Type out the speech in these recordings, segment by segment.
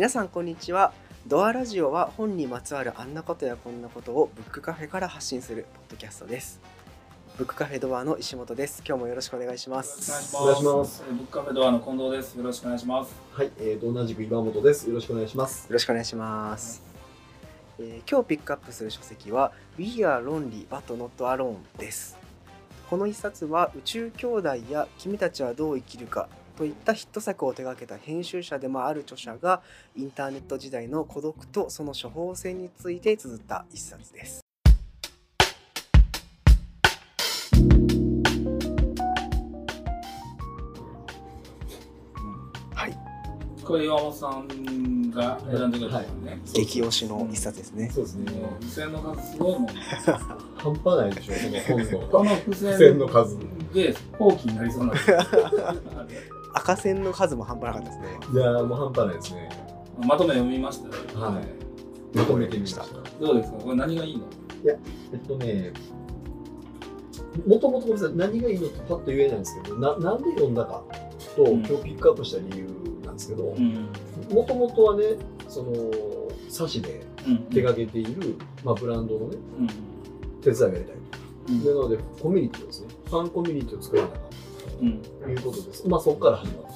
皆さんこんにちはドアラジオは本にまつわるあんなことやこんなことをブックカフェから発信するポッドキャストですブックカフェドアの石本です今日もよろしくお願いしますお願いします。ブックカフェドアの近藤です。よろしくお願いします。はい、えー、と同じく岩本です。よろしくお願いします。よろしくお願いします、えー今日ピックアップする書籍は We are lonely but not alone ですこの一冊は宇宙兄弟や君たちはどう生きるかといったヒット作を手掛けた編集者でもある著者がインターネット時代の孤独とその処方箋について綴った一冊ですはいこれ岩本さんが選んでくれたのね。激推しの一冊ですねそうですね。付箋の数すごいもんね。半端ないでしょ、この本の。付付箋箋の数。で放棄になりそうなんですよ赤線の数も半端なかったですねいやー、もう半端ないですね。まとめ読みましたよ。はいまとめてみました。どうですか？これ何がいいの？えっとね、もともと何がいいのってパッと言えないんですけど、ななんで読んだかと、うん今日ピックアップした理由なんですけど、うん。もともとはね、その、冊子でうん。手掛けている、まあ、ブランドのね、うん。手伝いをやりたいうんと。なので、コミュニティをですね、ファンコミュニティを作らなかった。うん。ということです。まあそこから始まって、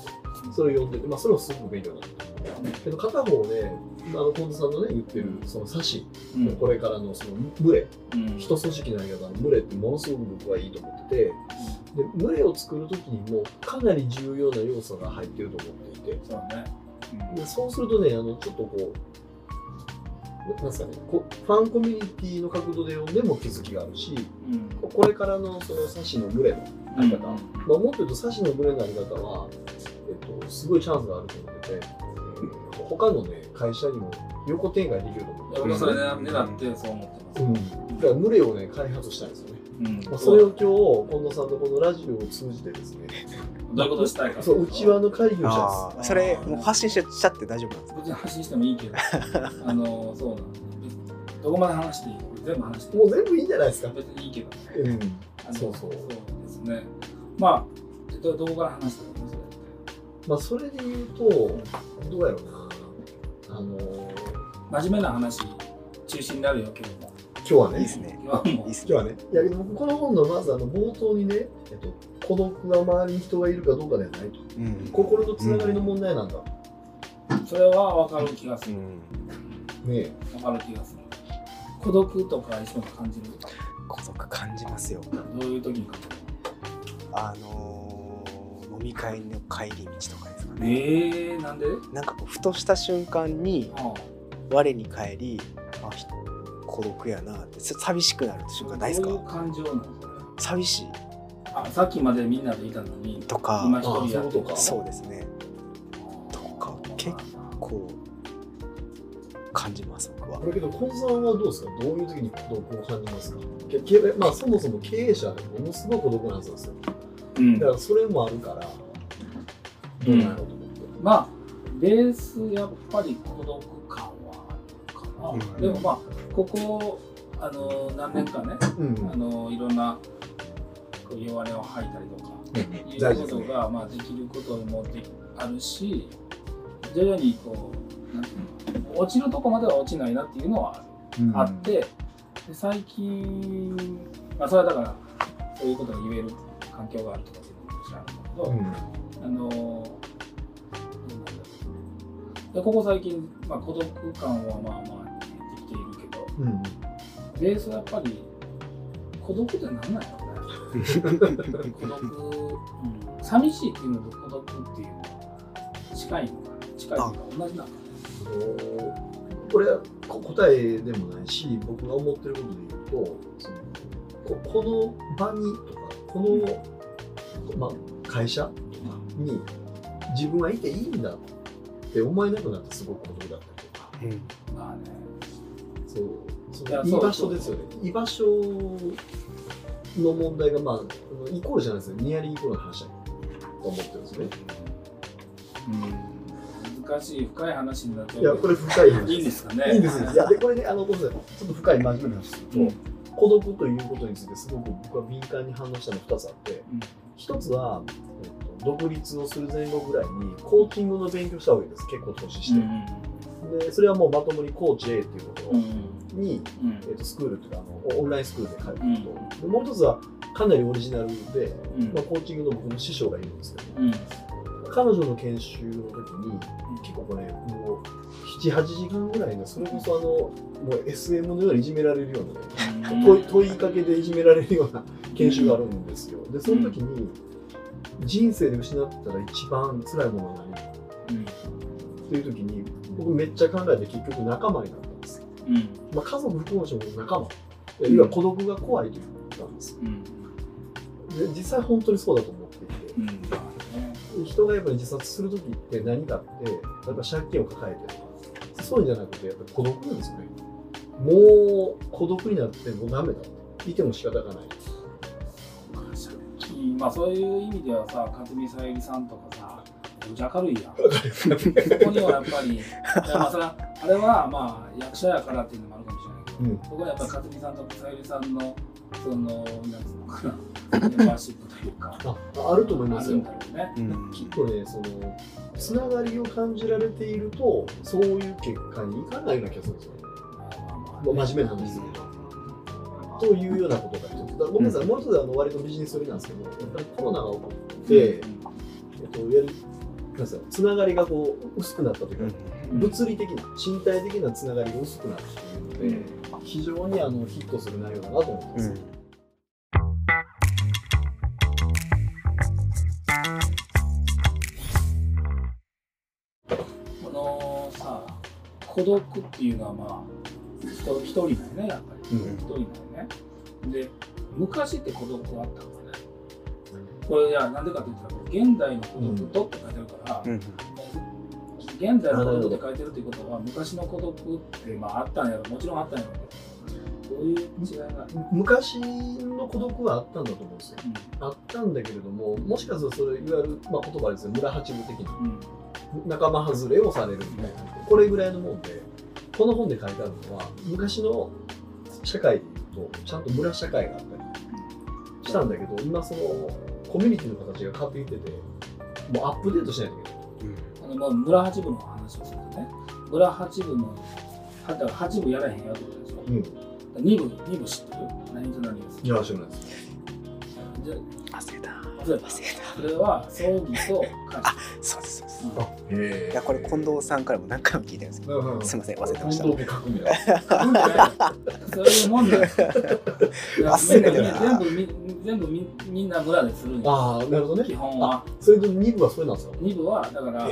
それを読んでて、まあそれもすごく勉強になった。けど片方ね、あの近藤さんのね言ってるその冊子、うん。これからのその群れ、うん。一組織のやり方の群れってものすごく僕はいいと思ってて、で群れを作るときにもかなり重要な要素が入ってると思っていて、そうね。でそうするとね、あのちょっとこう、ななんですかね、こファンコミュニティの角度で読んでも気づきがあるし、うん。これからのその冊子の群れのうん。方、まあ、もっと言うと、サシの群れのあり方は、えっと、すごいチャンスがあると思ってて、えー他のね、会社にも横展開できると思って俺もそれ狙ってそう思ってうん、ます。だから群れをね、開発したいんですよね。うん。まあ、それを今日、近藤さんとこのラジオを通じてですね、どういうことしたいか。そう、内輪の会議をしたいああそれもう発信しちゃって大丈夫なんですか？別に発信してもいいけど、あの、そうなんですどこまで話していい全部話して。もう全部いいんじゃないですか。別にいいけど。うん。そうそうそうですね。まあ、えっとどこから話したのそれ。まあ、それで言うと、どうやろうな。あのー真面目な話、中心になるよ、今日も。今日はね、いいですね今はもいいですね今日はね、いや、でも僕この本のまずあの冒頭にね、えっと、孤独は周りに人がいるかどうかではないと。うん心のつながりの問題なんだ。う、それは分かる気がする。うんね分かる気がする。孤独とか一緒に感じる孤独感じますよ。どういう時に感じあのー飲み会の帰り道とかですかるね。えー、なんで？なんかこうふとした瞬間にあ我に返りあひ孤独やなってさ寂しくなる瞬間ないですどういうか感情なの寂しい。あさっきまでみんなでいたのに、とか。今一人やって。あそういうことかそうですね。とか結こう感じます僕は。これけど、コンさんはどうですか？どういう時に孤独を感じますか？まあ、そもそも経営者でものすごい孤独なんですよ。うん。だからそれもあるから、どうなんやろうと思って。まあベースやっぱり孤独感はあるかな、うん。でもまあここあの何年かねうん。あのいろんなこう弱音を吐いたりとかいうこと。がまあできることもできあるし徐々にこうなんていうの落ちるとこまでは落ちないなっていうのはある、うん。あってで最近まあそれはだからそういうことが言える環境があるとかっていうのも知らないんだけど、うん。あのでここ最近、まあ、孤独感はまあまあ出てきているけどうん。ベースはやっぱり孤独って何なんやろうね孤独、うん、寂しいっていうのと孤独っていうのは近いのかな。近いのか同じなのかこれはこ答えでもないし僕が思ってることで言うとそのここの場にとかこの、まあ、会社とかに自分はいていいんだって思えなくなってすごく孤独だったりとか。うん。なまあね。そうその居場所ですよね。居場所の問題がまあイコールじゃないですよ。ニアリーイコールの話だと思ってるんですよね難しい深い話になっちゃういやこれ深い話。いいんですかね？いいんですよ。い。やでこれねあのちょっと深い真面目な話。すると、うん。孤独ということについてすごく僕は敏感に反応したの2つあって、うん1つは、えっと、独立をする前後ぐらいにコーチングの勉強した方がいいです。結構投資して、うんでそれはもうまともにコーチ A っていうところうん。に、うん。えー、とスクールというかあのオンラインスクールで通うと、うん。でもう一つはかなりオリジナルで、うん。まあ、コーチングの僕の師匠がいるんですけど。うん彼女の研修の時に結構これもう78時間ぐらいのそれこそあのもう SM のようにいじめられるようなね問いかけでいじめられるような研修があるんですよ。でその時に人生で失ったら一番辛いものは何うんっていう時に僕めっちゃ考えて結局仲間になったんです。うんまあ、家族含む人も仲間。いや要は孤独が怖いということなんです。うんで実際本当にそうだと思っていて。人がやっぱり自殺する時って何かってやっぱ借金を抱えてとか。そういうんじゃなくてやっぱり孤独なんですよね。もう孤独になってもうダメだ。いても仕方がない。まあそういう意味ではさ勝見さゆりさんとかさめっちゃ明るいやん。ここにはやっぱりまあそれはあれはまあ役者やからっていうのもあるかもしれないけどうん。ここはやっぱり勝見さんとさゆりさんのそのなんつうのかなメンバーシップというかああると思いますよ。あるんだろうね。うん。きっとねそのつながりを感じられているとそういう結果にいかないような気がするんですよね。まあ真面目な話ですけどというようなことが一つだからごめんなさい、もう一つあの割とビジネス寄りなんですけどやっぱりコロナが起こって、えっと、いわゆすかつながりがこう薄くなったというか、うん。物理的な身体的なつながりが薄くなっているので、非常にあのヒットする内容だなと思ってます。うん。このさ孤独っていうのはまあ人一人だよねやっぱり。うん。一人だよね。で昔って孤独あったのかね。これいやなんでかって言ったら現代の孤独とって書いてるから、うん現代の孤独って書いてるっていうことは昔の孤独ってまああったんやろもちろんあったんやろうけどどういう違いが、昔の孤独はあったんだと思うんですよ。あったんだけれども、もしかするとそれいわゆる、まあ、言葉ですね、村八分的なうんうん仲間外れをされるみたいな、これぐらいのもんで、この本で書いてあるのは、昔の社会でいうと、ちゃんと村社会があったりしたんだけど、今そのコミュニティの形が変わってきてて、もうアップデートしないといけない。あのまあ村八分の話をするとね村八分のだから八部やらへんよってことでしょうん。二部二部知ってる？何と何ですいや、知らないです。じゃ忘れた忘れた忘れそれは葬儀と家事そうです。そうですいやこれ近藤さんからも何回も聞いてるんですけどうんうん。すいません忘れてました。本当に書くみたいな。書くんじゃないそういうもんだ 忘れて全部み全部みみんな村でするんよああ、なるほどね。基本は。それと2部はそれなんですか？二部はだから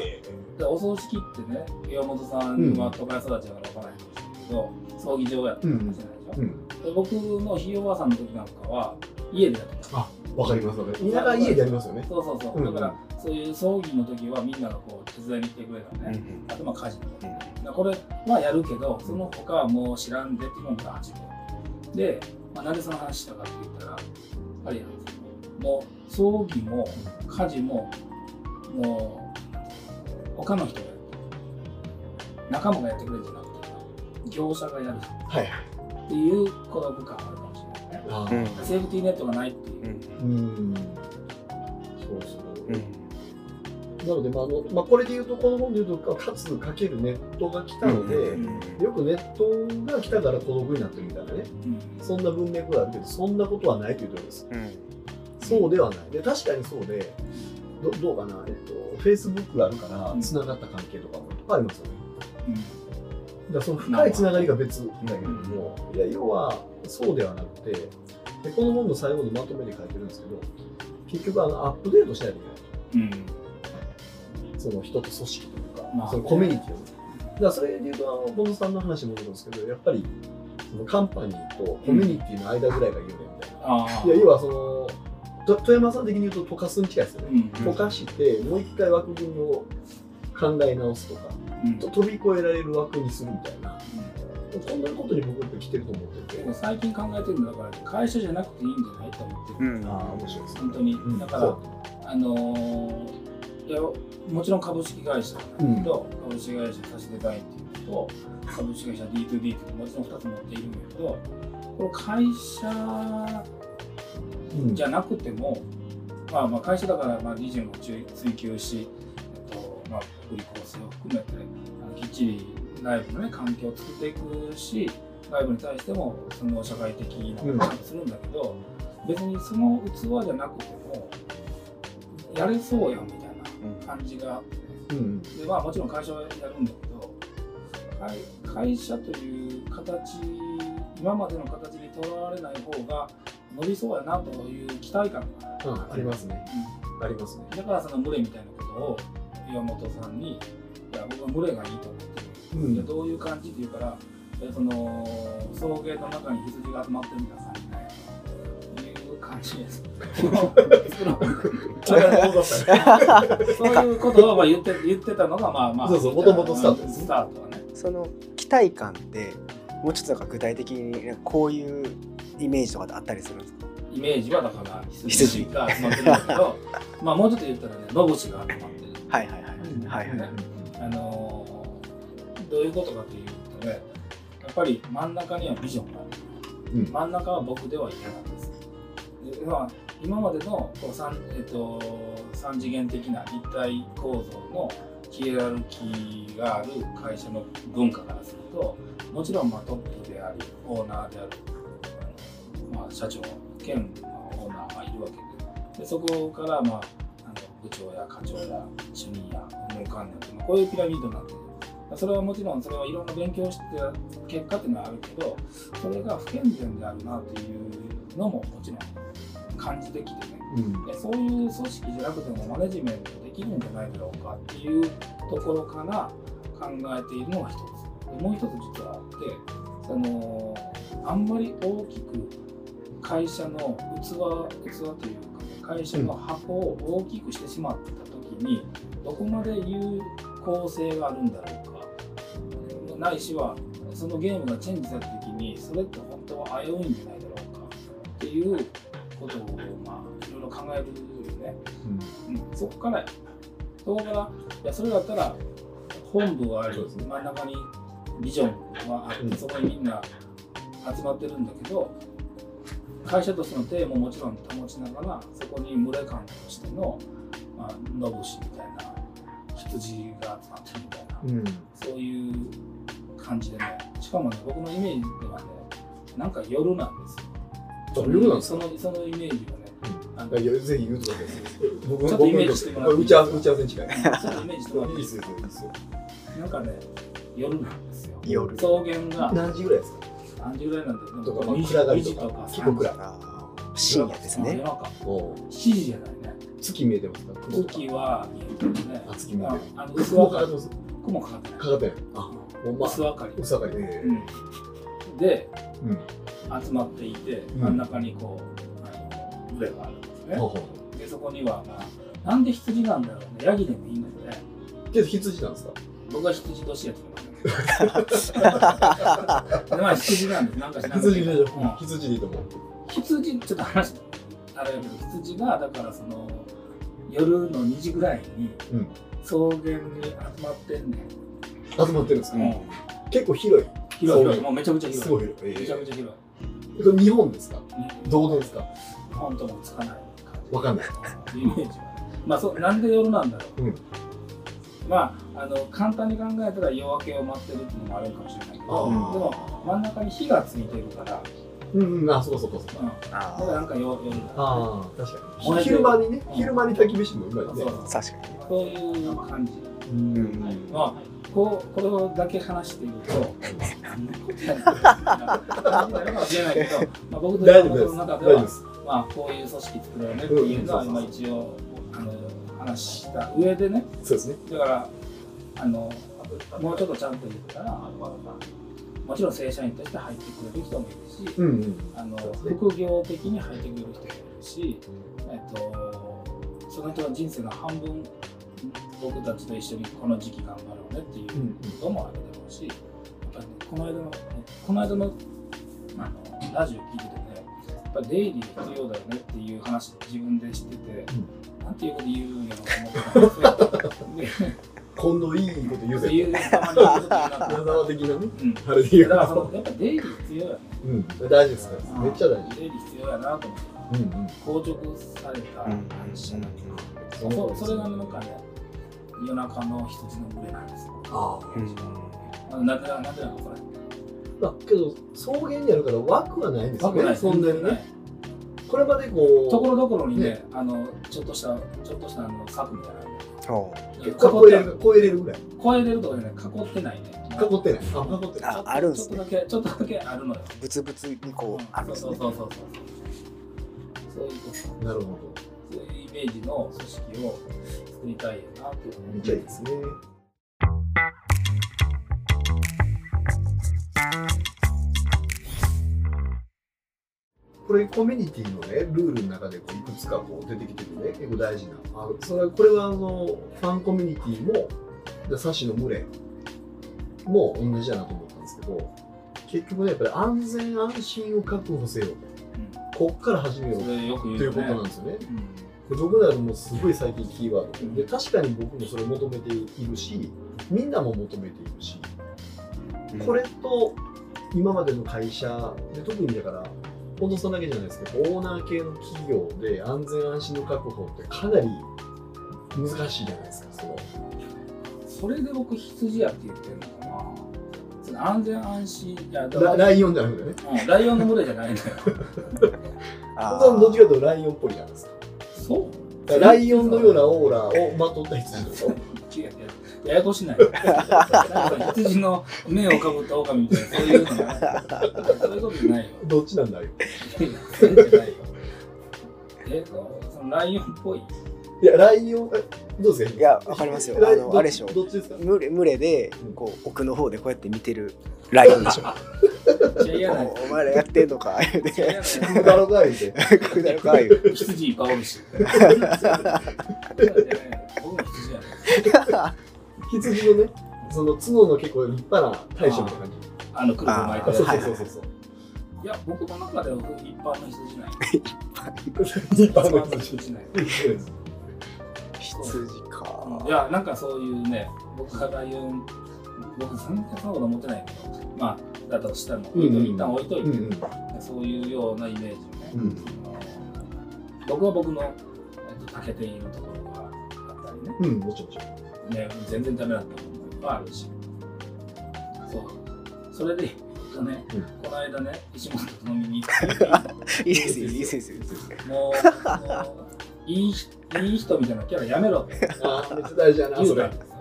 お葬式ってね岩本さんは都会育ちだから分からないかもしれないけど、葬儀場やったかもしれないでしょ、うん。で僕のひいおばあさんの時なんかは家でやってた。あ、わかりますわかります。家でやりますよね。そうそうそう、うん。だからそういう葬儀の時はみんながこう手伝いに来てくれたね、あとまあ家事。とか、だからこれはやるけどその他はもう知らんでっていうのが8分で、まあ、なんでその話したかって言ったらあれやんですよ。もう葬儀も家事ももう他の人がやって仲間がやってくれるんじゃなくて業者がやる。はい。っていう孤独感があるかもしれないね。セーフティーネットがないっていう、うん。そうそう。うんなので、まああのまあ、これで言うと、この本で言うと、かつかけるネットが来たので、うんよくネットが来たから孤独になってるみたいなね、うんそんな文脈があるけど、そんなことはないというところです。うんそうではない。で確かにそうで、どどうかな、えっと、Facebook があるからう、んつながった関係とかもいっぱいありますよね。うんだからその深いつながりが別だけれども、いや要はそうではなくてでこの本の最後のまとめで書いてるんですけど結局あのアップデートしないといけない。うん。その人と組織というか、まあそのコミュニティを。ねだからそれで言うとあのさんの話に戻るんですけどやっぱりそのカンパニーとコミュニティの間ぐらいがいいよねみたいな、ああいや要はそのと富山さん的に言うと溶かすに近いですよね、うん。溶かしてもう一回枠組みを考え直すとかうん。と飛び越えられる枠にするみたいなこんなことに僕は来てると思ってて。でも最近考えてるのだから会社じゃなくていいんじゃないと思ってる、うん。ああ面白いですね。本当に、うん。だからあのーいやもちろん株式会社なんだけど、株式会社差しデザインっていうのと株式会社 D2D っていうのももちろん2つ持っているんだけどこの会社うんじゃなくても、まあ、まあ会社だからまあ理事も追追求し、えっとまあ、福利厚生を含めてあのきっちり内部のね環境を作っていくし外部に対してもその社会的なことをするんだけど、別にその器じゃなくてもやれそうやんみたいな感じがあってねうん。でまあもちろん会社はやるんだけど会会社という形今までの形にとらわれない方が伸びそうやなという期待感がある、あありますね。ありますね。だからその群れみたいなことを岩本さんに「いや僕は群れがいいと思ってる」うん。いやどういう感じっていうからえその草原の中に羊が集まってるみたいな。感じでいう感じです。作ろうそういうことをまあ言って言ってたのがまあまあそうそう元々スタートでスタートはね。その期待感ってもうちょっとなんか具体的にこういうイメージとかであったりするんですか？イメージはだから羊が集まってるんだけど、まあもうちょっと言ったらね、野節が集まってる。はいはいはいはいはいあのーどういうことかというとね、やっぱり真ん中にはビジョンがある。うん真ん中は僕では嫌なんです。でまあ、今までのこう三,、えっと、三次元的な立体構造のヒエラルキーがある会社の文化からするともちろんまあトップでありオーナーである、あのまあ、社長兼、まあ、オーナーがいるわけででそこから、まあ、あの部長や課長や主任や運営官僚まあこういうピラミッドになってるそれはもちろんそれはいろんな勉強して結果っていうのはあるけどそれが不健全であるなっていうのももちろん感じてきてね。うん。でそういう組織じゃなくてもマネジメントできるんじゃないだろうかっていうところから考えているのが一つ。でもう一つ実はあってそのあんまり大きく会社の器器というか、ね、会社の箱を大きくしてしまった時にどこまで有効性があるんだろうかないしはそのゲームがチェンジされた時にそれって本当は危ういんじゃないだろうかっていうことをまあいろいろ考えるよね。うん、そこからやそこからいやそれだったら本部があり、ね。真ん中にビジョンがあって、うん。そこにみんな集まってるんだけど会社としての体ももちろん保ちながらそこに群れ感としての、まあ、野節みたいな羊が集まってるみたいな、うん。そういう感じでねしかもね僕のイメージではねなんか夜なんですよ。あ夜なんですそのそのイメージがねいやぜひ言うてください僕ちょっとイメージしてもらって打ち合わせ近い。ちょっとイメージしてもらっていいですよいいですよなんかね、夜なんですよ。夜。草原が何時ぐらいですか？何時ぐらいなんだとかまあ2時暗がり2時とかとか3時。結構暗深夜ですね。夜中。お7時じゃないね。月見えてますか？月は見えてるね。あ月見えてる。雲明かり。かかってます？雲かかってない。かかってない。あほんま。薄明かり。薄明かり。えうん。で、集まっていて、うん。真ん中にこう、あの群れがあるんですね。で、そこには、まあ、なんで羊なんだろうね。ヤギでもいいのよね。けど羊なんですか？僕は羊年やってます。でまあ羊なんです。なんか知らんけど。羊でしょ？うん。羊でいいと思う。羊ちょっと話あれだけど羊がだからその夜の2時ぐらいにうん。草原に集まってんねん、集まってるんですか？うん。結構広い。広い。広い草もうめちゃくちゃ広い。すごい。広いめちゃくちゃ広これ日本ですか？いどうですか？本当もつかない感じ。わかんない。イメージは。ねまあそうなんで夜なんだろう、うん。まああの簡単に考えたら夜明けを待ってるっていうのもあるかもしれないけどであー。も真ん中に火がついてるから、うんうん。あそうかそうかそうか。うん、あだからなんか夜夜だああ確かに。昼間にねうん。昼間に焚き火してもうまいね。そうー確かに。そういう感じ。うん。まあ、こうこれをだけ話していると、何のことやねんって感じになるかもしれないけど、まあ、僕の中ではまあ、こういう組織作ろうねっていうのは、うん今一応あの話した上でね、そうですね。だからあの、もうちょっとちゃんと言ったら、もちろん正社員として入ってくれる人もいるし、うんうん。あの副業的に入ってくれる人もいるし、えっと、その人の人生の半分僕たちと一緒にこの時期頑張ろうねっていううんこともあるだろうし、やっぱりね、この間のこの間のあのラジオ聞いててねやっぱりデイリー必要だよねっていう話自分で知ってて、なんていうこと言うんやろうと思ってたんですよ。で今度いいこと言うぜ。そういうたまに言う矢沢的なねうん。あれで言う。だからそのやっぱデイリー必要やね。うん。大事ですからめっちゃ大事。デイリー必要やなと思って。うんうん。硬直された感じじゃないそそそれがなんかね夜中の羊の群れなんです。よああ。うん。であのなんでなんでなのこれ。まあ、けど草原にあるから枠はないんですよね。そんなにね。これまでこう。ところどころにねね。あのちょっとしたちょっとしたあの柵みたいなのほ囲って超えれる超えれるぐらい。超えれるとかじゃない。囲ってないね。囲ってない。あ囲ってない。ああるんすね。ちょっとだけちょっとだけあるのよ。うブツブツにこうあるんですね。そうそうそうそう。そういうこと。なるほどージの組織を作りたいなっていうめっちゃいいですね。これコミュニティのねルールの中でこういくつかこう出てきてるね。結構大事なあそれは。これはあのファンコミュニティもでサシの群れも同じだなと思ったんですけど結局ねやっぱり安全安心を確保せよ。こっから始めようということなんですよね。うんで僕らもすごい最近キーワード。で確かに僕もそれ求めているしみんなも求めているしこれと今までの会社で特にだから本当そんだけじゃないですけどオーナー系の企業で安全安心の確保ってかなり難しいじゃないですかそのそれで僕羊やって言ってるのかなその安全安心いやだラライオンじゃなくてね。うんライオンの群れじゃないのよ。あ本当はどっちかというとライオンっぽいじゃないですかそう？ライオンのようなオーラをまとった羊でしょ？違う違う。ややこしない。なんか羊の目をかぶった狼みたいなそういうのがそういうことじゃないよ。どっちなんだよ？えそのライオンっぽい？いやライオンえどうですか？いやわかりますよ。あのあれでしょ。どっちですか？群れ群れでこう奥の方でこうやって見てるライオンでしょ お前らやってんのか。言うてないだろがいてくだるか言う羊いっぱいおるし。僕も羊やね羊のねその角の結構立派な大将みたいな感じ。あの、くる。くる巻いてる。あそうはいそうそうそうい。や、僕の中では一般の羊ない。一般の羊羊ない。羊か。いや、なんかそういうね、僕がライオン、僕全然そんなこと思ってないけど、まあ、だとしたらもう置いといて、一旦置いといて、うんうん。そういうようなイメージをね、うん。僕は僕の、えっと、長けているところがあったりね、うんもちろんね全然ダメだったこともいっぱいあるし、そう、それで、とね、うん。この間ね、石本と飲みに行って、いいですよいいですよ。もう、もういい人いい人みたいなキャラやめろって。あーめっちゃ大事やなそれ。言うたんですよ。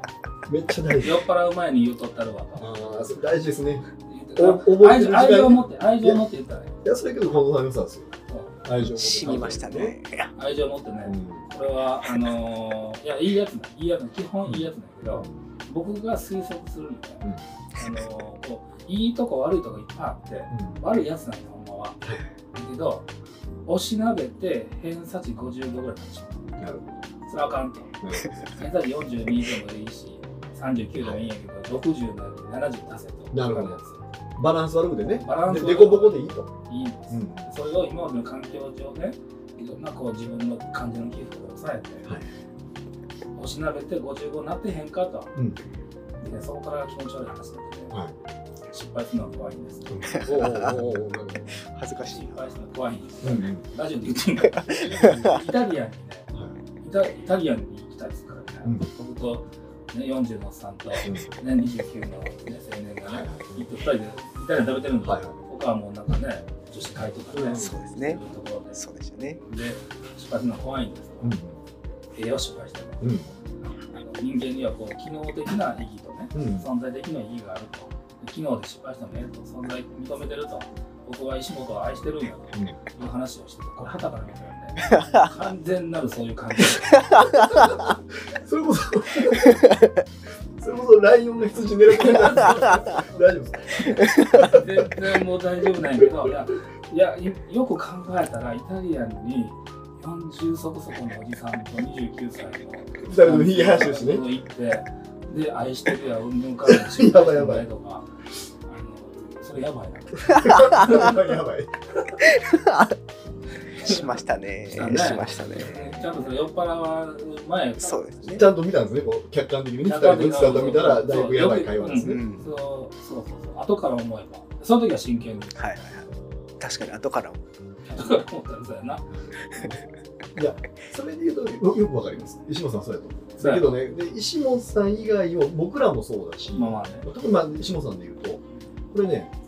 めっちゃ大事酔っ払う前に言うとったるわと。ああそれ大事ですね愛情愛情を持って、愛情を持って言ったらね。いやそれけど近藤さんの良さですよ愛情死にましたね愛情を持ってね。うんこれは、あのーいや、いいやつだ。いいやつだ。基本いいやつだけど、僕が推測するにね、あのーこういいとこ悪いとこいっぱいあって、悪いやつなんだ、ほんまは。だけど、おしなべて偏差値50度ぐらいになってしまう。なるそれはあかんと。偏差値42でもいいし、39でもいいんやけど、60なのに70出せと。なるほど。バランス悪くてね。バランスでデコボコでいいと。ついいんです。うん。それを今までの環境上ね、いろんなこう自分の感じの起伏を抑えて、はい。おしなべて55になってへんかと。うん。でそこから気持ち悪い話になって、はい。失敗するのは怖いんです。おおおお恥ずかしい。失敗するのは怖いんです。うんうん。ラジオで言っていいんか イタリアンにね、はい。イタイタリアンに行きたいですからね、うん。僕と、ね、40のおっさんと、ね、29の、ね、青年がね、行って2人でイタリアン食べてるんですよ、はいはい。僕はもうなんかね、女子会とかね、そうですね。ところで、そうでしたね。で、失敗するのは怖いんですよ。うん。栄養失敗しても、うん。人間にはこう機能的な意義とね、うん。存在的な意義があると。で機能で失敗してもええと、存在認めてると。僕は石本を愛してるんやとうん。いう話をしてて、これ、はたから見たらね、完全なるそういう感じ。それこそ それこそライオンが羊狙ってる。んですか大丈夫ですか？全然もう大丈夫なんやけど、いや、いやよよく考えたら、イタリアンに40そこそこのおじさんと29歳の二人ともひげ生やしね。行って、で、愛してるや、うんぬんからのやばいとか、それやばいな。やばい。しましたね。したね。しましたね。ちゃんとそれ酔っ払う前そうですね。ちゃんと見たんですね。こう客観的に二人の姿を見たらだいぶやばい会話ですね。うん。そうそうそうそう。後から思えば。その時は真剣に。はいはい確かに後からもだから思ったらそう。やな。いや、それで言うとよよくわかります。石本さんそうやと思う。だけどね、で石本さん以外を僕らもそうだし、まあまあね。特にまあ石本さんで言うと、これね、え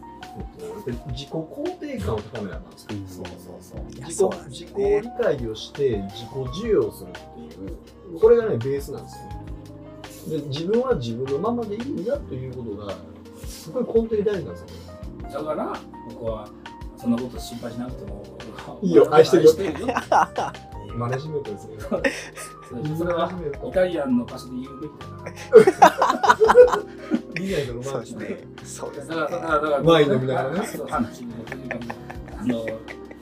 っと、やっぱり自己肯定感を高めなあかんですよ。そうそうそう。いや自己そうなんです自己理解をして自己授与をするっていう。これがねベースなんですよね。で自分は自分のままでいいんだということがすごい根底に大事なんですよだから、僕は、そんなこと心配しなくても、いいよ。愛してるよ。マネジメントですね。そうそれはイタリアンの歌詞で言うべきだな。リナイのロそうですマンチックねそうですだから、だねから、だから、ワイン飲みながらねあの、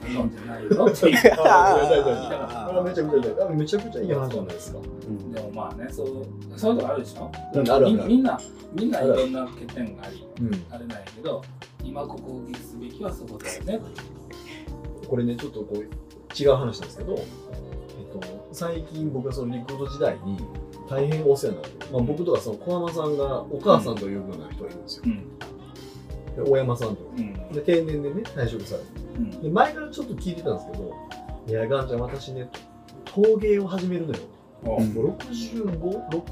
飲んでないよっていう。あめちゃくちゃいいあめちゃくちゃいい話じゃないですかうんでもまあね、そう、そういうとこあるでしょ。うんあるあるみみんな、みんないろんな欠点があり、うんあれないけど、今ここを撃すべきはそこだよね。これねちょっとこう違う話なんですけど、えっと、最近僕がそのリクルート時代に大変お世話になって、まあ、僕とかその小山さんがお母さんというような人がいるんですよ、うん。で大山さんと。うん。で定年でね退職されて。うん。で前からちょっと聞いてたんですけど「いやガンちゃん私ね陶芸を始めるのよ」おうん。もう 65?6?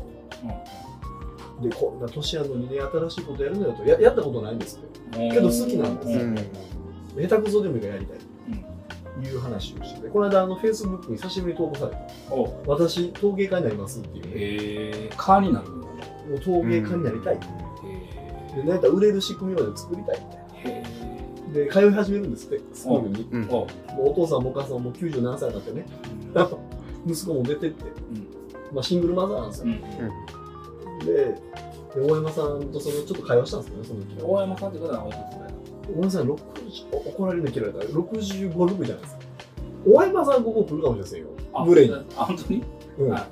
でこんな年やのにね新しいことやるのよと。ややったことないんですってうん。けど好きなんですよ。うん。下手くそでもいいからやりたい。という話をしててこの間あのフェイスブックに久しぶりに投稿されてお。う私陶芸家になりますっていう。ねへえ、カーになるんだ。ね。もう陶芸家になりたい。でへなんか売れる仕組みまで作りたいみたいえ。なで通い始めるんですってスクールに。うん。お。うもうお父さんもお母さんも97歳になってね息子も出てって、まあ、シングルマザーなんですよ、うん。でで大山さんとそのちょっと会話したんですけどねその時。大山さんってことはおいくつだよ。大山さん60お怒られるの嫌われたら65、6じゃないですか。大山さんここ来るかもしれませんよ。あ無礼に、あ、本当に？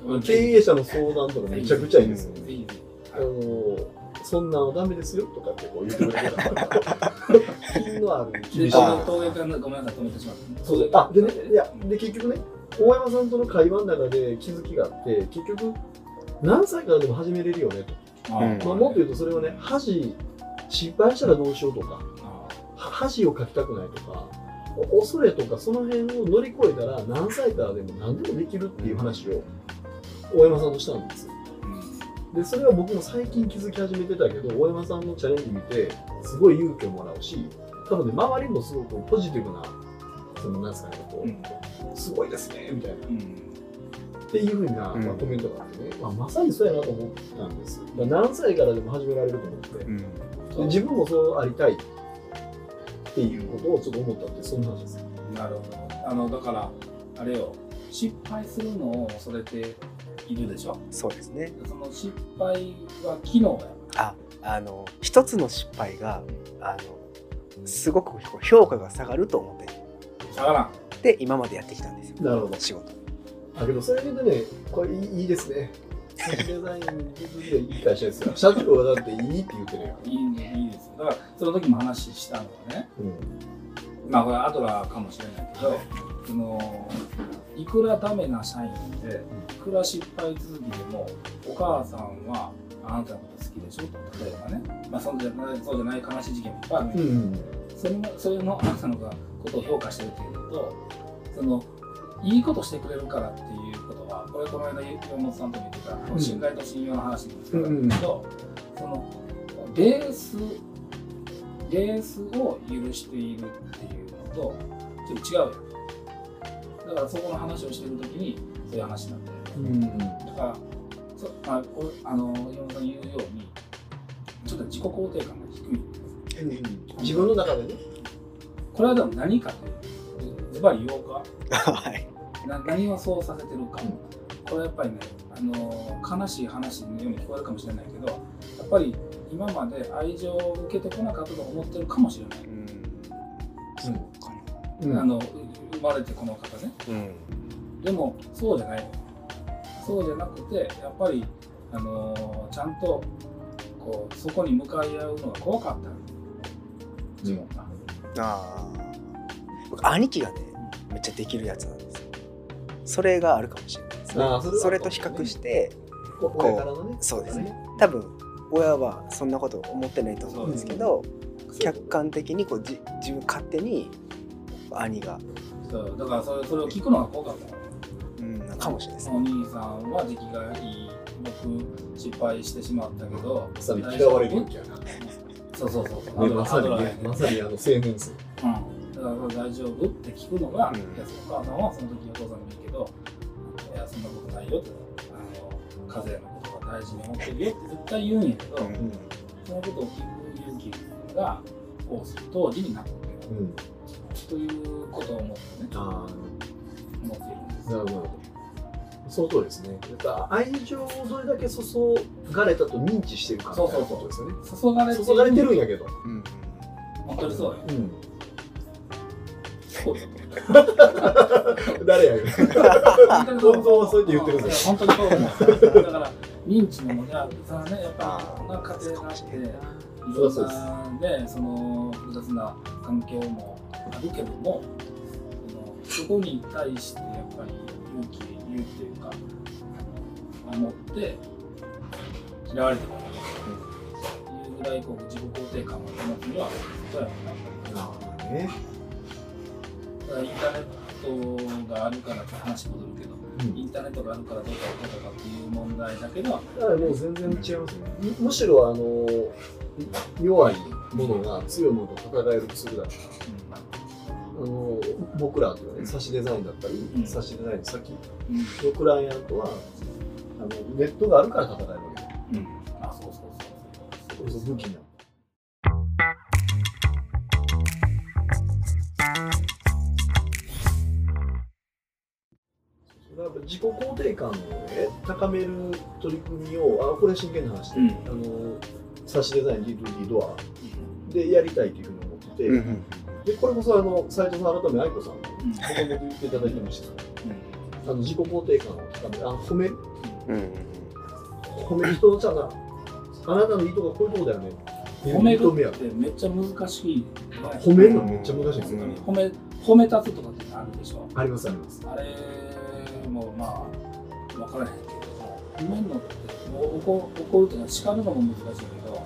うん。経営者の相談とかめちゃくちゃいいですよ、ぜひぜひ。あのそんなのダメですよとかってこう言ってくれるから。品のある厳で、しい。あ陶芸家のごめんなさい、止めてしまった。そうそうあでねいやで結局ね大山さんとの会話の中で気づきがあって結局何歳からでも始めれるよねと、まあ、もっと言うとそれはね箸失敗したらどうしようとかあは箸を書きたくないとかお恐れとかその辺を乗り越えたら何歳からでも何でもできるっていう話を大山さんとしたんです。よでそれは僕も最近気づき始めてたけど大山さんのチャレンジ見てすごい勇気をもらうし多分ね周りもすごくポジティブなそのなんですかねこう、うん。すごいですねみたいな。うん。っていうふうな、うん。まあ、コメントがあってね、まあ、まさにそうやなと思ったんです。何歳からでも始められると思って、うん。で自分もそうありたい。っていうことをちょっと思ったってそんな話ですよ。なるほど。あの、だから、あれよ、失敗するのを恐れているでしょ？そうですね。その失敗は機能やああの一つの失敗があのすごく評価が下がると思って下がらん。で今までやってきたんですよ。なるほど。仕事。だけどそれでねこれいいいいですねデザイン技術でいい会社ですよ。社長はだっていいって言ってるよ、いいね、いいです。だから、その時も話したのはね、うん。まあこれアドラーかもしれないけど、そのいくらダメな社員でいくら失敗続きでもお母さんはあなたのこと好きでしょと例えばね、まあ、そうじゃないそうじゃない悲しい事件もいっぱいあるけど、うん。それのそれのあなたのことを評価してるっていうのとそのいいことしてくれるからっていうことはこれこの間岩本さんとも言ってた、うん信頼と信用の話にもつながるんだけど、そのベースベースを許しているっていうのとちょっと違うよだからそこの話をしてる時にそういう話になってうん。だからそああの岩本さん言うようにちょっと自己肯定感が低い。自分の中でね。これはでも何かというズバリ言おうか。はい。な何をそうさせてるか、うんこれやっぱりねあの悲しい話のように聞こえるかもしれないけどやっぱり今まで愛情を受けてこなかったと思ってるかもしれない、うん。そうんあの生まれてこの方ね。なうん。でもそうじゃない。のそうじゃなくてやっぱりあのちゃんとこうそこに向かい合うのが怖かった。自分が、ああ僕兄貴がねめっちゃできるやつなんですよ。それがあるかもしれないです。ねそれはそれと比較してこ親からのね。そうですね。多分親はそんなこと思ってないと思うんですけど客観的にこうじ自分勝手に兄が、そうだからそれそれを聞くのが怖かった。のうん、かもしれないです。ねお兄さんは出来がいい僕失敗してしまったけどまさに嫌われる勇気やな。そうそうそうそう。ねまさにね、まさにあの青年数。うん、だから大丈夫？って聞くのが、うんいやお母さんはその時お父さんもいいけどいやそんなことないよってあの風邪のことが大事に思ってるよって絶対言うんやけど、うんそのことを聞く勇気がこう当時になってるうん。ということを思ってねあ思っているんですあ、なるほど。その通りですね。愛情をどれだけ注がれたと認知してるかみたいなことですよね。注がれて注がれてるんやけど。うん本当にそうようん。そうだ誰やねん。本当はそうやって言ってるんだよいや本当にそう思うだから認知のもねそのねやっぱこんな家庭があっていろんなねその複雑な環境もあるけどもそのそこに対してやっぱり勇気勇気というかあの持って嫌われてもらうというぐらいこう自己肯定感を保つにはそうやろうななるほどね。インターネットがあるからって話戻るけどうん。インターネットがあるからどうかどうかっていう問題だけど、だからもう全然違いますよね。むむしろあの弱いものが強いものと戦えるツールだから。あの僕らというかね、差しデザインだったり、うん。差しデザインの先うん。のクライアントはあのネットがあるから戦えるわけうん、あそうそうそうこれぞ武器なの自己肯定感を、ね、高める取り組みをあこれ真剣な話で、うん。あの差しデザイン D2D ドアでやりたいというふうに思ってて、うんうんでこれこそあの斉藤さん改め愛子さんもうん。もともと言っていただきました。あの自己肯定感を高めるあの褒める。うん。うん褒める人のちゃんとあなたのいいとこはこういうとこだよね。褒めるってめっちゃ難しい、褒めるのめっちゃ難しいですよ、うん。褒め褒め立つとかってあるでしょ？ありますあります。あれもまあ分からへんけど褒めるのってもう怒怒るっていうのは叱るのも難しいけど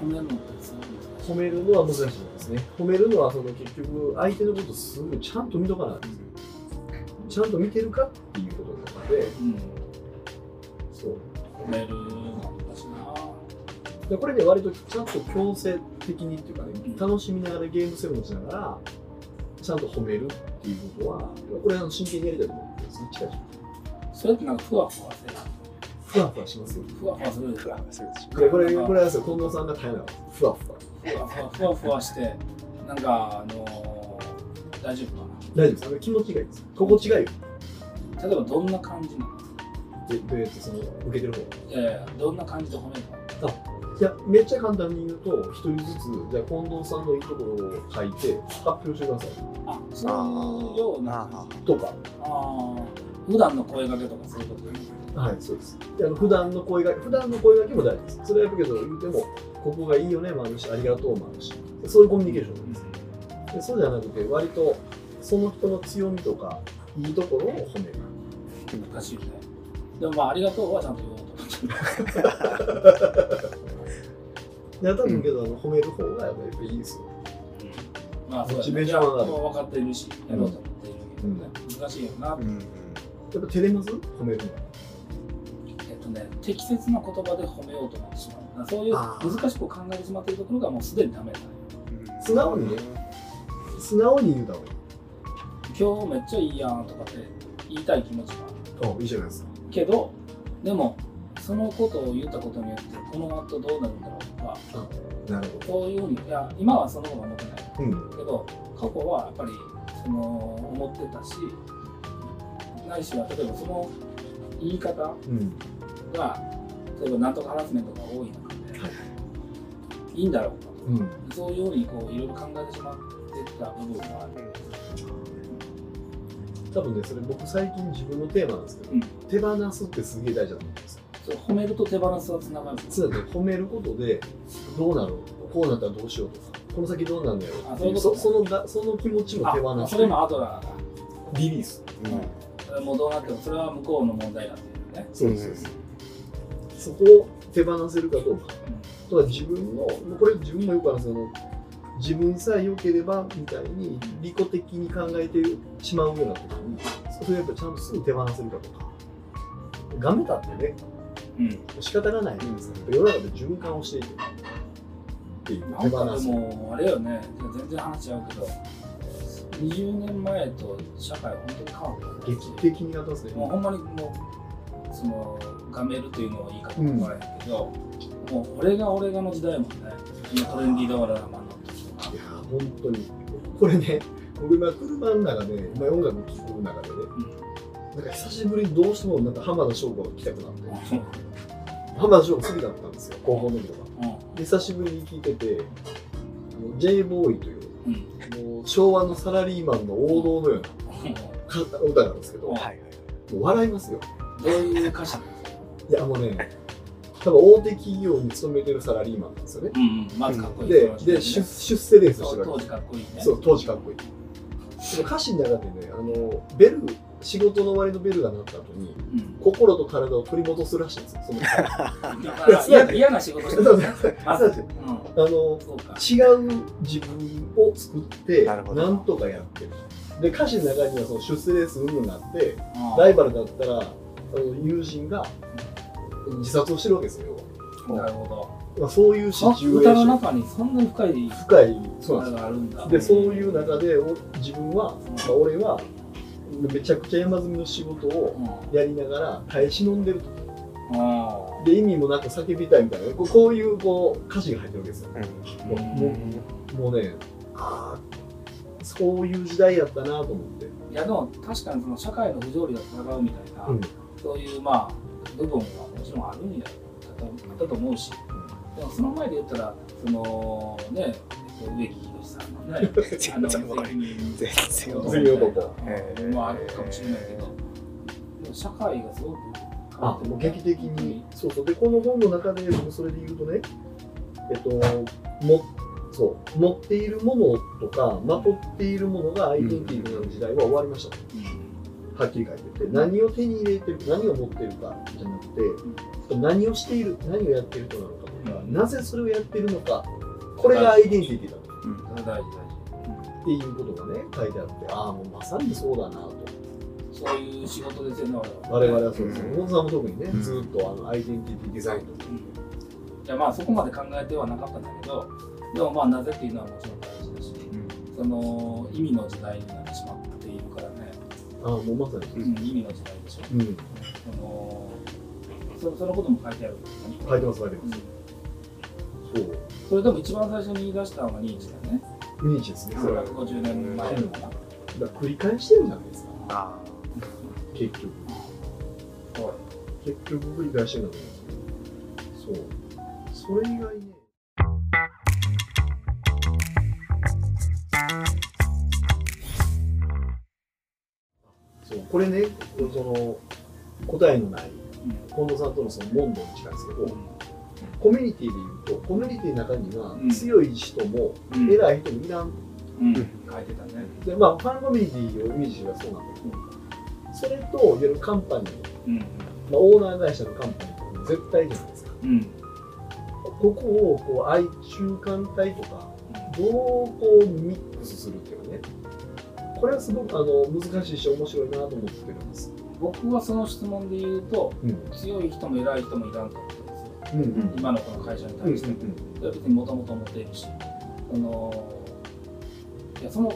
褒めるのってすごい難しい。褒めるのは難しいですね。褒めるのはその結局相手のことすごいちゃんと見とかないちゃんと見てるかっていうことなので。うん。そう。褒めるでこれね割とちゃんと強制的にっていうかね楽しみながらゲームセブンしながらちゃんと褒めるっていうことはこれあの真剣にやりたいと思う。んです近いしそれってなんかふわふわせふわふわしますよ。ふわふわする。でしょふわふわするでしょこれこれはですよ近藤さんが大変なのふわふわふわふわふわふわしてなんかあのー大丈夫かな大丈夫です気持ちがいいです心地がいい例えばどんな感じなのでどうやってその受けてる方いやいやどんな感じで褒めるのいやめっちゃ簡単に言うと一人ずつじゃあ近藤さんのいいところを書いて発表してください。あそういうようなとか。ああ普段の声掛けとかそういうことねはいそうです。であの普段の声が普段の声がけも大事です。それはやっぱけど言うてもここがいいよねもあるしありがとうもあるしそういうコミュニケーションなんですでそうじゃなくて割とその人の強みとかいいところを褒める。難しいよね。でもまあありがとうはちゃんと言おうと思って や多分けど、あの褒める方がやっぱりいいですよ。まあそうだね。ーション上がる。いやもう分かっているしやろうと思っているけどね、難しいよな、うん。うんやっぱ照れます？褒めるの。えっとね適切な言葉で褒めようと思ってしまう。そういう難しく考えてしまっているところがもうすでにダメだようん素直に？ね素直に言うた方がいい。今日めっちゃいいやんとかって言いたい気持ちもある。あいいじゃないですか。けどでもそのことを言ったことによってこの後どうなるんだろうとかなるほそういうふうにいや今はその方が思ってない。どうん。けど過去はやっぱりその思ってたしないしは例えばその言い方うん。が例えばなんとかハラスメントが多い中で、はい。い、いんだろうかうん。そういうようにこういろいろ考えてしまってた部分もある。多分ねそれ僕最近自分のテーマなんですけど、うん。手放すってすげえ大事だと思うんですよ褒めると手放すはつながるんですよつまり褒めることでどうなるこうなったらどうしようとか。この先どうなんだよ？あっていうそうそそのがその気持ちも手放す。あそれもアドラーが、リリース。うん、もうどうなってもそれは向こうの問題だっていうね。そうですそう。ですそこを手放せるかどうか。とは自分のこれ自分もよくあるんですけど自分さえ良ければみたいに利己的に考えてしまうような時にそれをやっぱちゃんとすぐ手放せるかとか。がめたってねうん。仕方がない。んですけど世の中で循環をしていく。っていう手放すもあれよね。全然話違うけど20年前と社会本当に変わった。劇的にやったんですね。もうほんまにもうそのガメるというのは言い方も悪いけど、もう俺が俺がの時代もんね。今トレンディードラマの時とか。いやー本当に。これね僕今車の中で今音楽聴く中でねなんか久しぶりにどうしてもなんか浜田省吾が来たくなって浜田省吾好きだったんですよ高校の時とかうん。で久しぶりに聴いててあの J ボーイといううん。もう昭和のサラリーマンの王道のようなか歌なんですけど、もうん。はい。う笑いますよ。どういう歌詞いやもうね多分大手企業に勤めてるサラリーマンなんですよね。うんうん。まずかっこいいでその時点で出出世レースしてるわけそう当時かっこいいね。そう当時かっこいい。でも歌詞の中でねあのベル仕事の終わりのベルが鳴った後にうん。心と体を取り戻すらしいんですよ。その 嫌嫌な仕事してるんですねまず。そううん。あの違う自分を作ってなんとかやってる。で歌詞の中にはその出世レース云々があってうん。ライバルだったらあの友人が自殺をしてるわけですよ要は。なるほまあ、そういうシどチュエーション。歌の中にそんなに深い深い。そうなんがあるんだ。ですでそういう中でお自分は、まあ、俺はめちゃくちゃ山積みの仕事をうん。やりながら耐え忍んでると。あで意味もなく叫びたいみたいな。こういうこう歌詞が入ってるわけですよ。うん。もうねああそういう時代やったなと思って。いやでも確かにその社会の不条理と戦うみたいな、うん。そういうまあ部分はもちろんあるんやあったと思うし、でもその前で言ったらそのねえっと植木全然わかん。ない全然わかん。ないもあるかもしれないけど、社会がすごくあもう劇的にそうそうでこの本の中でそれで言うとねえっともそう持っているものとかまとっているものがアイデンティティになる時代は終わりましたと、はっきり書いてて何を手に入れてる何を持ってるかじゃなくて、何をしている何をやっている人なのかとか、うん。なぜそれをやっているのかこれがアイデンティティだとそれ大事っていうことがね書いてあってああもうまさにそうだなと。大事そういう仕事ですよね我々はそうですね。うん。小野さんも特にね、うん。ずっとあのアイデンティティデザインとうん。いやまあそこまで考えてはなかったんだけどでもまあなぜっていうのはもちろん大事だしその意味の時代になってしまっているからね、ああもうまさにうん、意味の時代でしょ、うん。そのそそのことも書いてあるけど書いてます書いてうん。ます、そうそれでも一番最初に言い出したのがニーチだよね。ニーチですね。それはだか150年前のかな、ら繰り返してるじゃないですか。あ結局。そう結局繰り返してるんだと思うんですよ。そう。それ以外ね。そう。これねその答えのない近藤さんとのその問答に近いんですけど、コミュニティで言うとコミュニティの中にはうん。強い人もうん。偉い人もいらん、うん、書いてたね。でまあファンコミュニティをイメージしてはそうなんだけどそれといわゆるカンパニー、うん。まあ、オーナー会社のカンパニーって絶対じゃないですか。うん。ここをこう愛中間体とかどうこうミックスするっていうかね。これはすごくあの難しいし面白いなと思ってるんです、僕はその質問で言うとうん。強い人も偉い人もいらんと今のこの会社にうん対して、それは別にもともと持っているし。そのいやその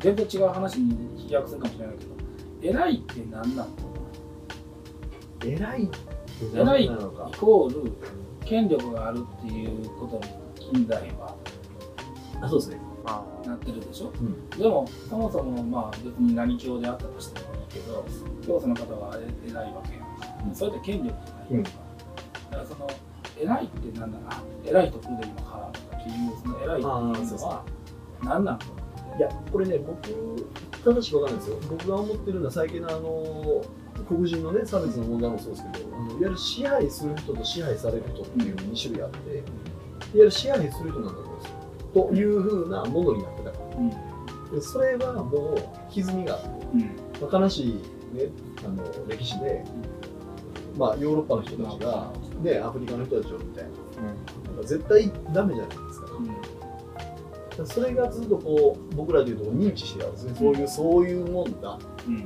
全然違う話に飛躍するかもしれないけど。偉いって何なの偉いって偉いイコール権力があるっていうことに近代は。あそうですね。なってるでしょ、うん。でもそもそもまあ別に何教であったとしてもいいけど教祖の方は偉いわけやん、うん。それって権力じゃないやんか、だからその偉いって何だな偉い人来るで今からとかっていうその偉いっていうのは何なのいやこれね僕正しくわかんないですよ。僕が思ってるのは最近のあの黒人のね差別の問題もそうですけどあのいわゆる支配する人と支配される人っていう2種類あっていわゆる支配する人なんだと思うんですよ。というふうなものになってたから。うん。でそれはもう歪みがあって、うん。まあ、悲しい、ね、あの歴史で、まあ、ヨーロッパの人たちが、ね、アフリカの人たちをみたいな。なんか絶対ダメじゃないですか。それがずっとこう僕らでいうと認知してたんですね、そういうそういうもんだ。うん。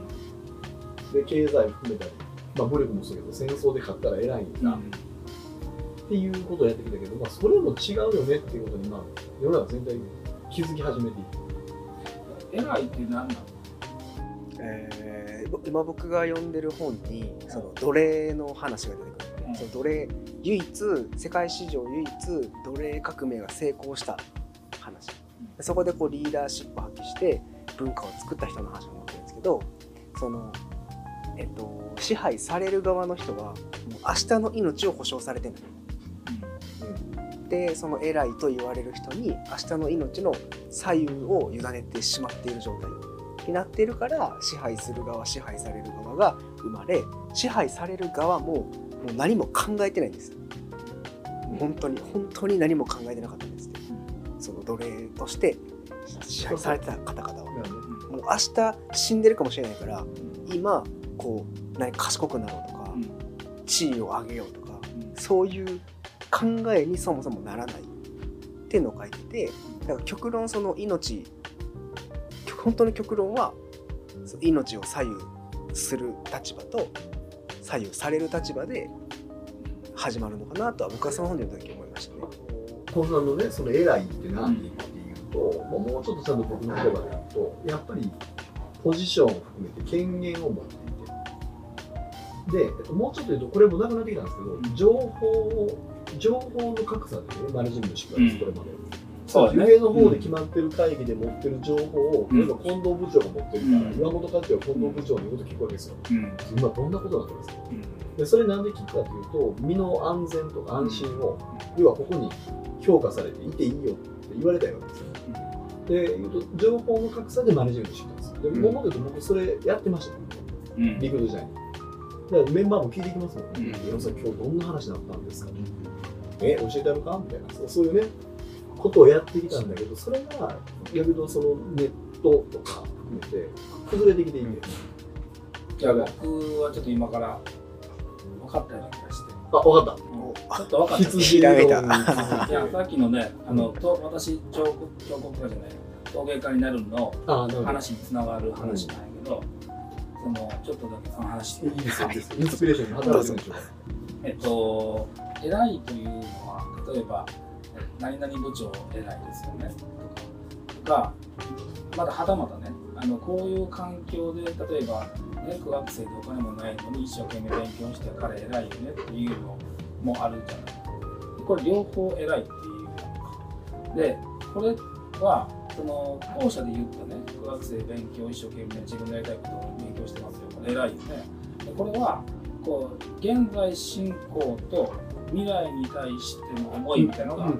で経済含めたり、まあ、武力もそうだけど戦争で勝ったら偉いんだ、っていうことをやってきたけど、まあ、それも違うよねっていうことに、まあ、世の中全体気づき始めていて偉いって何なの？えーぼ今僕が読んでる本にその奴隷の話が出てくる。んで、うん。その奴隷唯一世界史上唯一奴隷革命が成功した話。そこでこうリーダーシップを発揮して文化を作った人の話を持ってるんですけどその、えっと、支配される側の人はもう明日の命を保証されてない。でその偉いと言われる人に明日の命の左右を委ねてしまっている状態になっているから支配する側支配される側が生まれ支配される側ももう何も考えてないんです本当に本当に何も考えてなかったんですって。その奴隷として支配されてた方々は。もう明日死んでるかもしれないから今こう何賢くなろうとかうん。地位を上げようとかうん。そういう考えにそもそもならないっていうのを書いててだから極論その命本当の極論は命を左右する立場と左右される立場で始まるのかなとは僕はその本で読んだ時思いましたね。こんなのねその偉いって何っていうと、まあもうちょっとちゃんと僕の言葉で言うとやっぱりポジションを含めて権限を持っていてで、えっと、もうちょっと言うとこれもなくなってきたんですけど情報を情報の格差でねマネジメントしてくるんです、これまで。そうだね。上の方で決まってる会議で持ってる情報を、うん例えば近藤部長が持ってるから、うん。岩本課長は近藤部長の言うこと聞くわけですよ。うん。今どんなことになってますか？うん。でそれなんで聞くかというと身の安全とか安心を、要はここに評価されていていいよって言われたいわけですよ。で言うと情報の格差でマネジメントしてたんですよ。でうん。ももっと僕それやってましたよ、うん。リクルート時代に。だからメンバーも聞いていきますもん。ね。うん。今日どんな話だったんですか、え教えてやるか？みたいな。そういうねことをやってきたんだけどそれが逆にそのネットとか含めて崩れてきていて、じゃあ僕はちょっと今から分かったような気がして。あ分かった。うん。ちょっと分かった。羊いやさっきのねあのと私彫刻彫刻家じゃない陶芸家になるのあなるほど。話につながる話なんやけど、そのちょっとだけその話して。いいですよ、いいですよ。インスピレーションに働いてるんでしょうか。えっと偉いというのは例えば何々部長偉いですよね。とかがまだはたまたねあのこういう環境で例えば、ね、苦学生でお金もないのに一生懸命勉強して彼偉いよねっていうのもあるじゃない。これ両方偉いっていうでこれはその後者で言ったね苦学生勉強一生懸命自分のやりたいことを勉強してますよ。これ偉いよね。でこれはこう現在進行と未来に対しての思いみたいなのが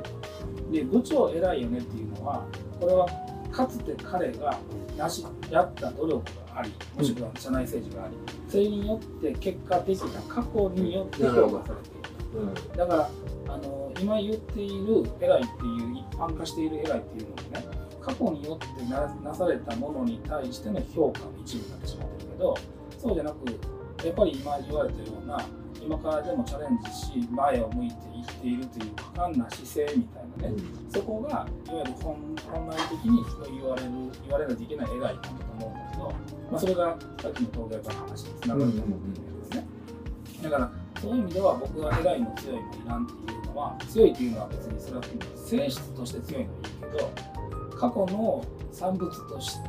で部長偉いよねっていうのはこれはかつて彼がなしやった努力がありもしくは社内政治があり、それによって結果的な過去によって評価されているうん。だからあの今言っている偉いっていう一般化している偉いっていうのもね過去によってななされたものに対しての評価の一部になってしまってるけどそうじゃなくやっぱり今言われたような今からでもチャレンジし前を向いていっているという果敢な姿勢みたいなね、そこがいわゆる本本来的に言われる言われないといけない偉いなんだと思うんだけど、まあ、それがさっきの東大の話につながると思ってるんですね。だからそういう意味では僕は偉いの強いのいらんっていうのは強いっていうのは別にそれは性質として強いのはいいけど過去の産物として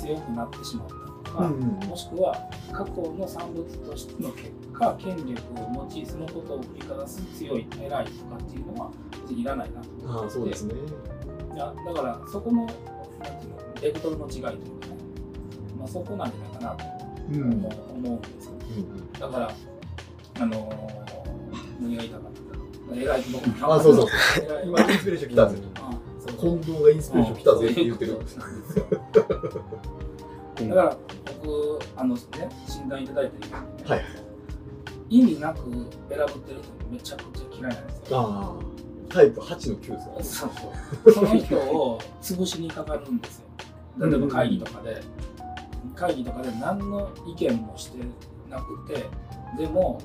強くなってしまったとか、もしくは過去の産物としての結果権力を用いそのことを振りかざす強い偉いとかっていうのは別にいらないなと思って。ああそうですね。いやだからそこのなんていうのベクトルの違いというかね、まあ、そこなんじゃないかなとうん思う,、んですよ。だからあのー、何が言いたかった偉い僕もあそうそう。今インスピレーション来たんですよ近藤がインスピレーション来たぜって言ってる。だから僕あのね診断いただいてるようにね、はい意味なく選ぶってる人めちゃくちゃ嫌いなんですよ。ああタイプ8の9ですかそうそう。その人を潰しにかかるんですよ。例えば会議とかで。会議とかで何の意見もしてなくてでも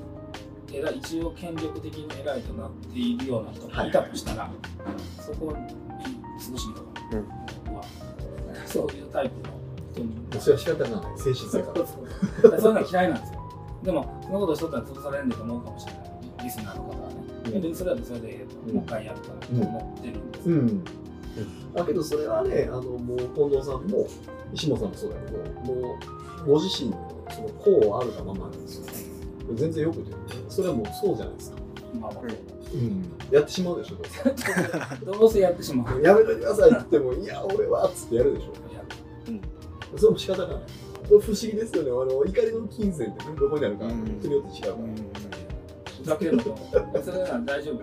一応権力的に偉いとなっているような人がい。たとしたら、そこに潰しにかかる。うんそういうタイプの人に。それは仕方がない。精神性 からそういうの嫌いなんですよでもそのことしとったら潰されんでと思うかもしれない。リリスナーの方はね、うん。別にそれはそれでもう一回やるからと思ってるんで。すよ、うん。だけどそれはねあのもう近藤さんも石本さんもそうだけどもうご自身のその功はあるがままなんですよ全然よくて。それはもうそうじゃないですか、まあまあ。うん、やってしまうでしょどうせ。どうせやってしまう。やめといてくださいって言ってもいや俺はっつってやるでしょ。や。それも仕方がない不思議ですよね。あの怒りの金銭ってどこにあるかうん。人によって違うから、ふざけるのとそれなら大丈夫。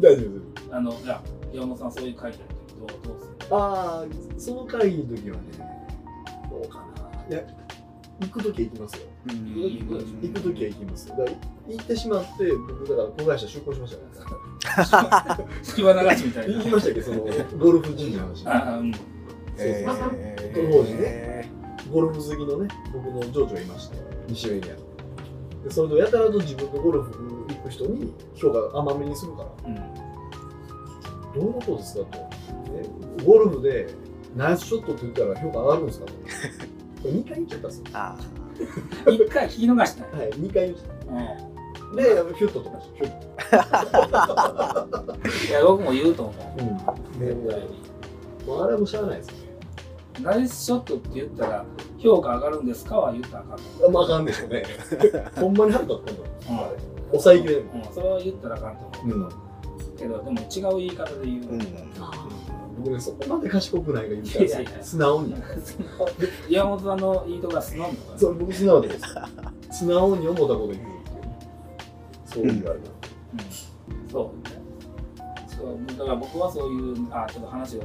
大丈夫です。あのいや山本さんそういう書いてるけどどうどうする？ああその会議の時はねどうかな。いや行く時は行きますよ。うん。行く時は行きますよ。だから行ってしまって僕だから子会社出向しましたから。ね 隙間流しみたいな。行きましたっけそのゴルフ人の話。あうん。えそうそう。ー。当時ねゴルフ好きのね僕の上長がいまして西上にある。でそれとやたらと自分のゴルフ行く人に評価甘めにするから。うん。どういうことですかと、ね、ゴルフでナイスショットって言ったら評価上がるんですかと。これ2回言っちゃったんですよ。あ一回聞き逃した。はい2回言っちゃっうん。たでヒュッと飛ばしてヒュッ いや僕も言うと思う。とうん。絶対にもうあれはもうしゃあないですよナイスショットって言ったら評価上がるんですかは言ったらあかんとまああかんでしょうね。ほんまに腹立ったんだ思う。あれ抑えきれないうん、うん、それは言ったらあかんと思う。うん。けどでも違う言い方で言う、うん僕ねそこまで賢くないが言うから素直に。山本さんのいいとこが素直なのかなそれ僕素直です。素直に思ったこと言うそういう。あれなうん。そうね。そうだから僕はそういうあちょっと話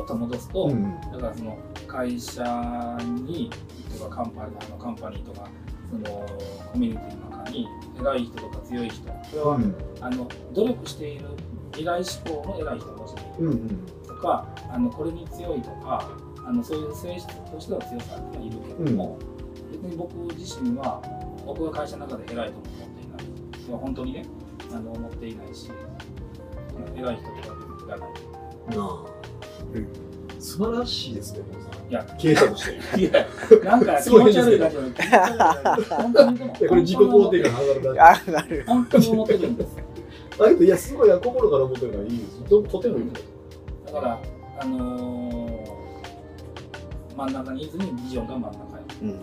を戻すと、うん。だからその会社にとかカンパニーあのカンパニーとかそのコミュニティの中に偉い人とか強い人これは、うん。あの努力している未来志向の偉い人もちろんいるうんうん。とかあのこれに強いとかあのそういう性質としての強さっていうのはいるけども、別に僕自身は僕が会社の中で偉いとも思っていないいや本当にねあの思っていないし偉い人とかいらないうん素晴らしいですねいや。経営者として。いやなんか気すごい持ち悪い感じの気持ち悪い感じ本当にでこれ自己肯定感上がるな。る本当に思ってるんです。あけどいやすごい心から思ってるからいいですととてもいいですだからあのー真ん中にいずにビジョンが真ん中に。うん。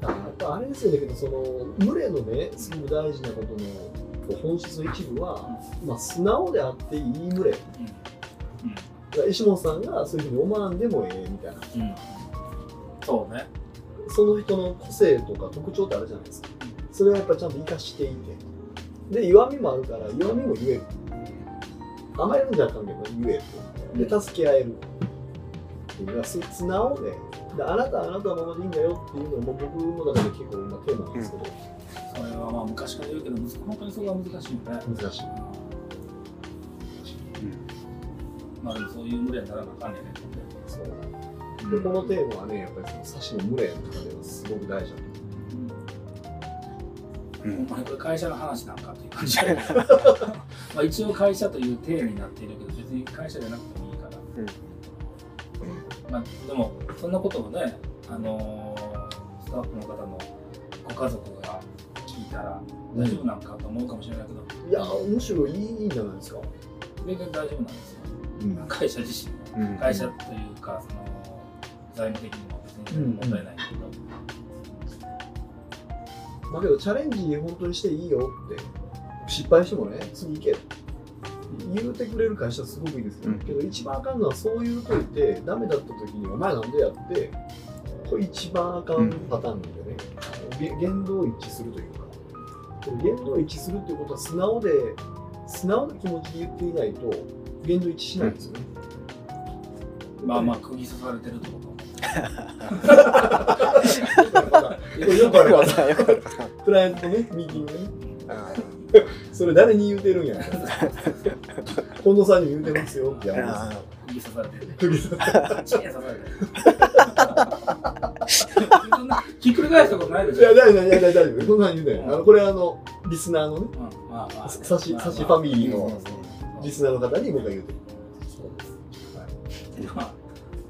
あやっぱあれですよねけどその群れのねすごく大事なことの本質の一部は、まあ、素直であっていい群れ。だから石本さんがそういうふうに思わんでもええみたいな。うん、うん、そうね。その人の個性とか特徴ってあるじゃないですか。それはやっぱちゃんと生かしていて。で弱みもあるから弱みも言える。甘えるんじゃあかんけど言える。で助け合える。っていうのはす素直で。であなたはあなたのままでいいんだよっていうのも僕の中で結構今テーマなんですけど、それはまあ昔から言うけど本当にそこは難しいよね。難しいまあでもそういう無理にならなあかんねんね。そう。でこのテーマはねやっぱりそのサシの群れの中ではすごく大事だと。うん。ほん。まにこれ会社の話なんかっていう感じ まあ一応会社という体になっているけど別に会社じゃなくてもいいから、まあ、でもそんなことをね、あのースタッフの方のご家族が聞いたら大丈夫なんかと思うかもしれないけど、いやむしろいいんじゃないですか、全然大丈夫なんですようん。会社自身はうん。会社というかその財務的にも別に問題ないけど、だけどチャレンジ本当にしていいよって失敗してもね次行け言うてくれる会社すごくいいですよ、うん。けど一番あかんのはそう言うといてダメだった時にお前なんでやってこれ一番あかんパターンなんでね、げ言動一致するというか。言動一致するっていうことは素直で素直な気持ちで言っていないと言動一致しないんですよね、まあまあ釘刺されてるってことこれよくあるパターンよか。ったクライアントとねミーティングね。あそれ誰に言うてるんや。近藤さんに言うてますよってや釘刺されてるね。釘刺されてる。ひっくり返したことないでしょ。いや、大丈夫、大丈夫。そんなん言うね。あの、これはあの、リスナーのね、うん。まあまあ。サシ、ファミリーうん。のリスナーの方に僕が言うてる。まあ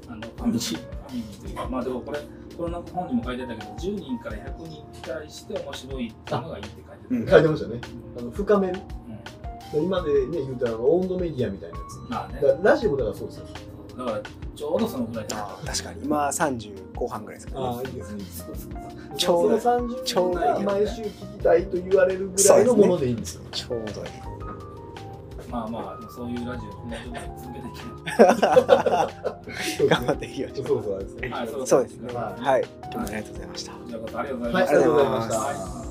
ファミリー、ファミリーとい。うか、まあでもこれ、このなんか本にも書いてたけど、10人から100人に対して面白いっていうのがいいって書いてうん。た。書いてましたね。あの深めるうん。今でね言うたらあの温度メディアみたいなやつ。まあね。だ、からラジオだからそうですよ。だからちょうどそのぐらい確かに。今30後半ぐらいですかね。ああいいですね。ちょうどその30ちょうど毎週聞きたいと言われるぐらいのものでいいんですよ。ちょうどいいまあまあ、そういうラジオをもうちょっと続けていき 頑張っていきましょう。そうそうですね。はい。そうですね。はい。はい今日もありがとうございました。あ、ありがとうございました。